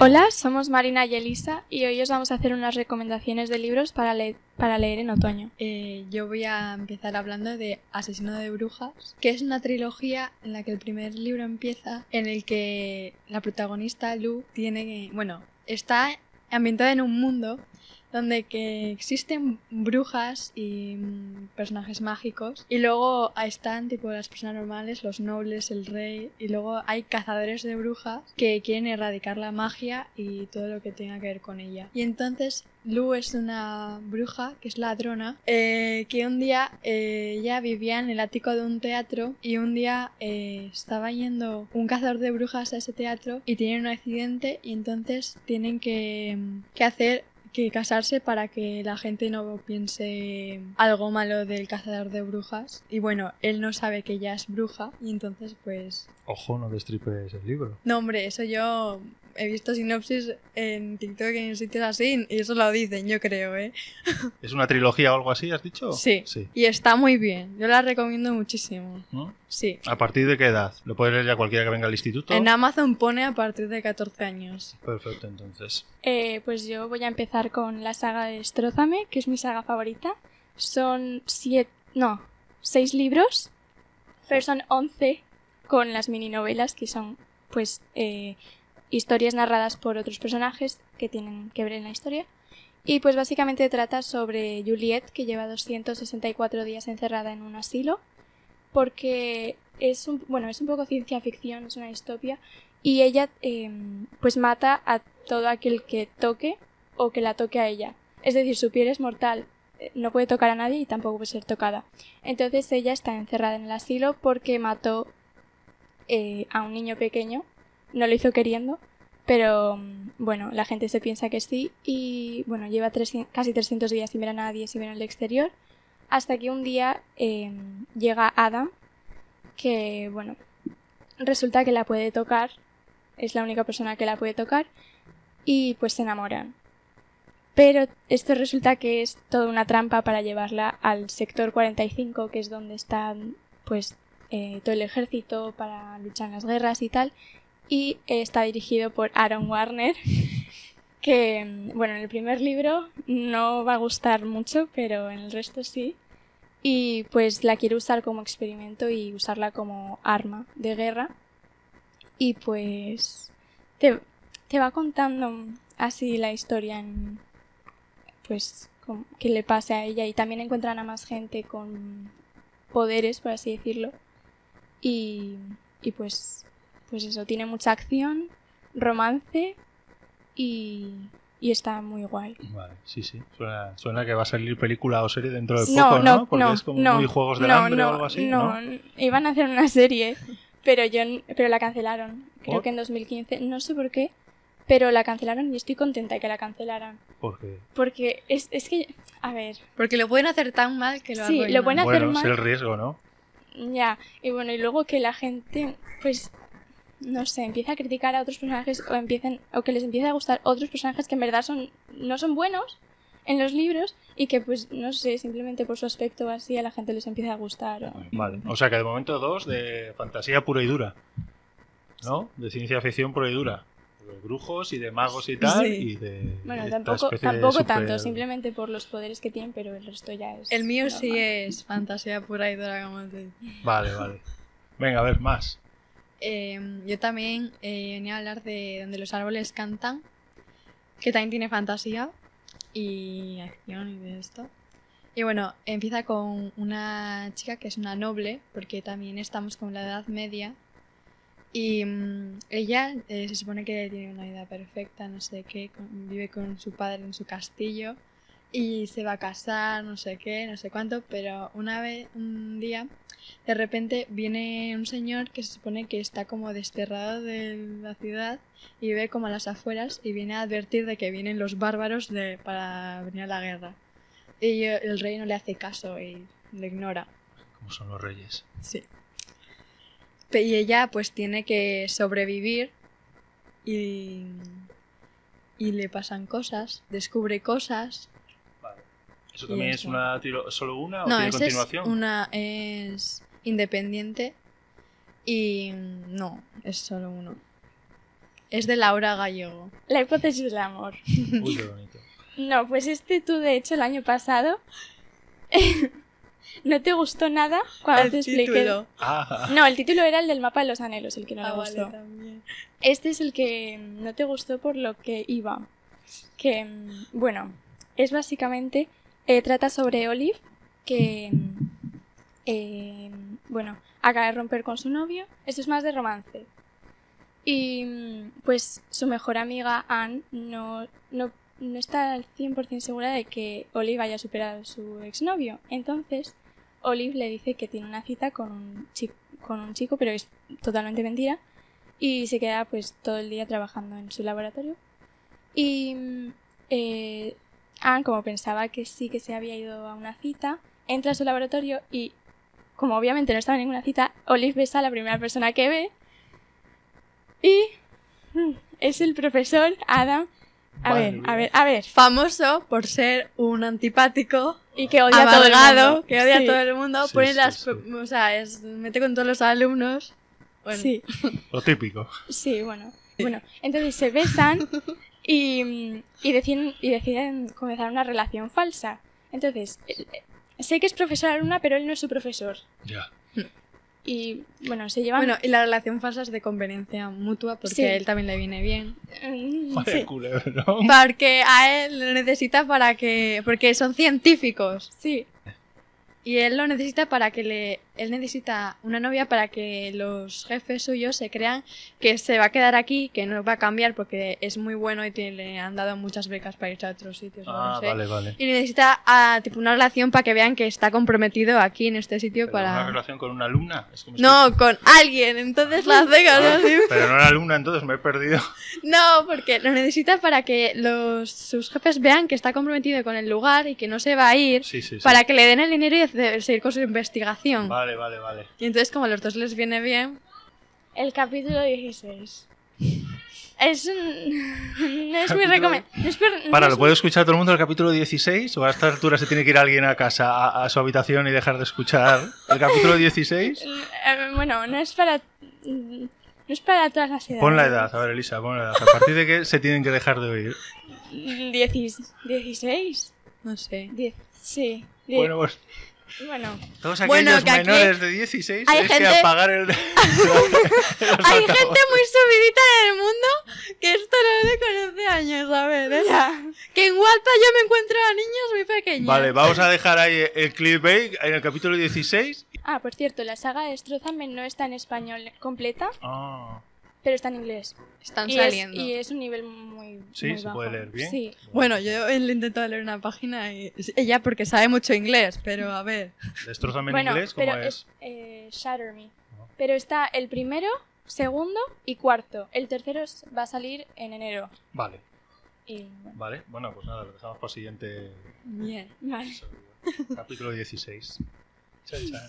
Hola, somos Marina y Elisa y hoy os vamos a hacer unas recomendaciones de libros para, leer, para leer en otoño. Eh, yo voy a empezar hablando de Asesino de Brujas, que es una trilogía en la que el primer libro empieza en el que la protagonista Lu tiene, bueno, está ambientada en un mundo donde que existen brujas y mm, personajes mágicos y luego están tipo las personas normales, los nobles, el rey y luego hay cazadores de brujas que quieren erradicar la magia y todo lo que tenga que ver con ella. Y entonces Lu es una bruja que es ladrona eh, que un día eh, ella vivía en el ático de un teatro y un día eh, estaba yendo un cazador de brujas a ese teatro y tienen un accidente y entonces tienen que, que hacer que casarse para que la gente no piense algo malo del cazador de brujas. Y bueno, él no sabe que ella es bruja y entonces pues... Ojo, no destripes el libro. No, hombre, eso yo he visto sinopsis en TikTok y en sitios así y eso lo dicen, yo creo, ¿eh? ¿Es una trilogía o algo así, has dicho? Sí. sí. Y está muy bien. Yo la recomiendo muchísimo. ¿No? Sí. ¿A partir de qué edad? ¿Lo puede leer ya cualquiera que venga al instituto? En Amazon pone a partir de 14 años. Perfecto, entonces. Eh, pues yo voy a empezar con la saga de Destrózame, que es mi saga favorita. Son siete, no, seis libros, pero son once con las mini novelas que son, pues, eh, historias narradas por otros personajes que tienen que ver en la historia. Y pues básicamente trata sobre Juliet, que lleva 264 días encerrada en un asilo, porque es un, bueno, es un poco ciencia ficción, es una distopia, y ella eh, pues mata a todo aquel que toque o que la toque a ella. Es decir, su piel es mortal, eh, no puede tocar a nadie y tampoco puede ser tocada. Entonces ella está encerrada en el asilo porque mató eh, a un niño pequeño no lo hizo queriendo, pero mm, bueno, la gente se piensa que sí y bueno, lleva casi 300 días sin ver a nadie, sin ver al exterior, hasta que un día em, llega Adam, que bueno, resulta que la puede tocar, es la única persona que la puede tocar, y pues se enamoran. Pero esto resulta que es toda una trampa para llevarla al sector 45, que es donde está pues eh, todo el ejército para luchar en las guerras y tal, y está dirigido por Aaron Warner, que, bueno, en el primer libro no va a gustar mucho, pero en el resto sí. Y pues la quiero usar como experimento y usarla como arma de guerra. Y pues te, te va contando así la historia en, pues que le pase a ella y también encuentran a más gente con poderes, por así decirlo. Y, y pues pues eso, tiene mucha acción, romance y, y está muy guay. Vale, sí, sí. Suena, suena, que va a salir película o serie dentro de poco, ¿no? Porque es como muy juegos del hambre o algo así. No, iban a hacer una serie, pero yo pero la cancelaron. Creo que en 2015, no sé por qué, pero la cancelaron y estoy contenta de que la cancelaran. ¿Por qué? Porque es, es que, a ver. Porque lo pueden hacer tan mal que lo Sí, lo pueden hacer bueno, mal. es el riesgo, ¿no? Ya, y bueno, y luego que la gente, pues no sé, empieza a criticar a otros personajes o empiecen o que les empiece a gustar otros personajes que en verdad son no son buenos en los libros y que pues no sé, simplemente por su aspecto así a la gente les empieza a gustar. O... Vale, o sea que de momento dos de fantasía pura y dura. ¿No? De ciencia ficción pura y dura. De brujos y de magos y tal. Sí. Y de Bueno, tampoco, de tampoco super- tanto, simplemente por los poderes que tienen, pero el resto ya es. El mío sí es fantasía pura y dura, como te Vale, vale. Venga, a ver, más. Eh, yo también eh, venía a hablar de donde los árboles cantan, que también tiene fantasía y acción y de esto. Y bueno, empieza con una chica que es una noble, porque también estamos con la Edad Media. Y mm, ella eh, se supone que tiene una vida perfecta, no sé qué, con- vive con su padre en su castillo y se va a casar, no sé qué, no sé cuánto, pero una vez, un día, de repente viene un señor que se supone que está como desterrado de la ciudad y vive como a las afueras y viene a advertir de que vienen los bárbaros de, para venir a la guerra. Y el rey no le hace caso y le ignora. Como son los reyes. Sí. Y ella pues tiene que sobrevivir y, y le pasan cosas, descubre cosas. ¿Eso Y también es eso. una solo una o No, tiene esa es continuación? una es independiente y no, es solo uno. Es de Laura Gallego. La hipótesis del amor. Uy, qué bonito. No, pues este tú, de hecho, el año pasado no te gustó nada cuando te expliqué. Ah, No, el título era el del mapa de los anhelos, el que no Ah, le vale, gustó. también. Este es el que no te gustó por lo que iba. Que, mm, bueno, es básicamente. eh, trata sobre Olive, que. mm, eh, bueno, acaba de romper con su novio. Esto es más de romance. Y. mm, Pues su mejor amiga, Anne, no, no, no está al 100% segura de que Olive haya superado a su exnovio. Entonces, Olive le dice que tiene una cita con un chico, con un chico pero es totalmente mentira y se queda pues todo el día trabajando en su laboratorio. Y mm, eh, Anne, como pensaba que sí que se había ido a una cita, entra a su laboratorio y, como obviamente no estaba en ninguna cita, Olive besa a la primera persona que ve y mm, es el profesor Adam. A Madre ver, mía. a ver, a ver. Famoso por ser un antipático, Y que odia a todo el mundo. que odia Sí, a todo el mundo, Sí, pone sí, las... sí. O sea, es, mete con todos los alumnos. Bueno, Sí. lo típico. Sí, bueno. Bueno, entonces se besan y, y, deciden, y deciden comenzar una relación falsa. Entonces, sé que es profesor alumna, pero él no es su profesor. Ya. Y bueno, se llevan. Bueno, y la relación falsa es de conveniencia mutua porque Sí. a él también le viene bien. Mm, Vaya sí, culebrón. Porque a él lo necesita para que... Porque son científicos. sí, Y él lo necesita para que le... Él necesita una novia para que los jefes suyos se crean que se va a quedar aquí, que no va a cambiar porque es muy bueno y tiene- le han dado muchas becas para irse a otros sitios. Ah, no sé. vale, vale. Y necesita ah, tipo una relación para que vean que está comprometido aquí en este sitio Pero para... ¿Una relación con una alumna? Es No, con alguien. Entonces la hace con Ah, así. Pero no era alumna, entonces me he perdido. No, porque lo necesita para que los, sus jefes vean que está comprometido con el lugar y que no se va a ir. Sí, sí, sí. Para que le den el dinero y seguir con su investigación. Vale, vale, vale. Y entonces, como a los dos les viene bien, el capítulo 16. Es un... No es muy recomendable. No Para, ¿lo puede escuchar todo el mundo el capítulo 16? ¿O a esta altura se tiene que ir alguien a casa, a, a su habitación y dejar de escuchar el capítulo 16? Eh, bueno, no es para. No es para todas las edades. Pon la edad, a ver, Elisa, pon la edad. ¿A partir de qué se tienen que dejar de oír? Diecis- ¿16? no sé. Diez- sí. die- Bueno, pues bueno, todos aquellos Bueno, que aquí menores de 16 hay tenéis que gente- apagar el... Hay gente muy subidita en el mundo que esto lo ve con 11 años, a ver, ¿eh? Que en Walpa yo me encuentro a niños muy pequeños. Vale, vamos a dejar ahí el clickbait en el capítulo 16. Ah, por cierto, la saga de Destrozame no está en español completa, Ah, pero está en inglés. Están Y es, saliendo. y es un nivel muy. sí, muy se bajo. puede leer bien. Sí. Bueno, yo le he intentado leer una página y ella porque sabe mucho inglés, pero a ver. Destrozame en Bueno, inglés, ¿cómo pero es? es eh, Shatter Me. Ah. Pero está el primero, segundo y cuarto. El tercero es- va a salir en enero. Vale, Y, bueno, vale. Bueno, pues nada, lo dejamos para el siguiente Bien. vale. capítulo 16. Chao, chao.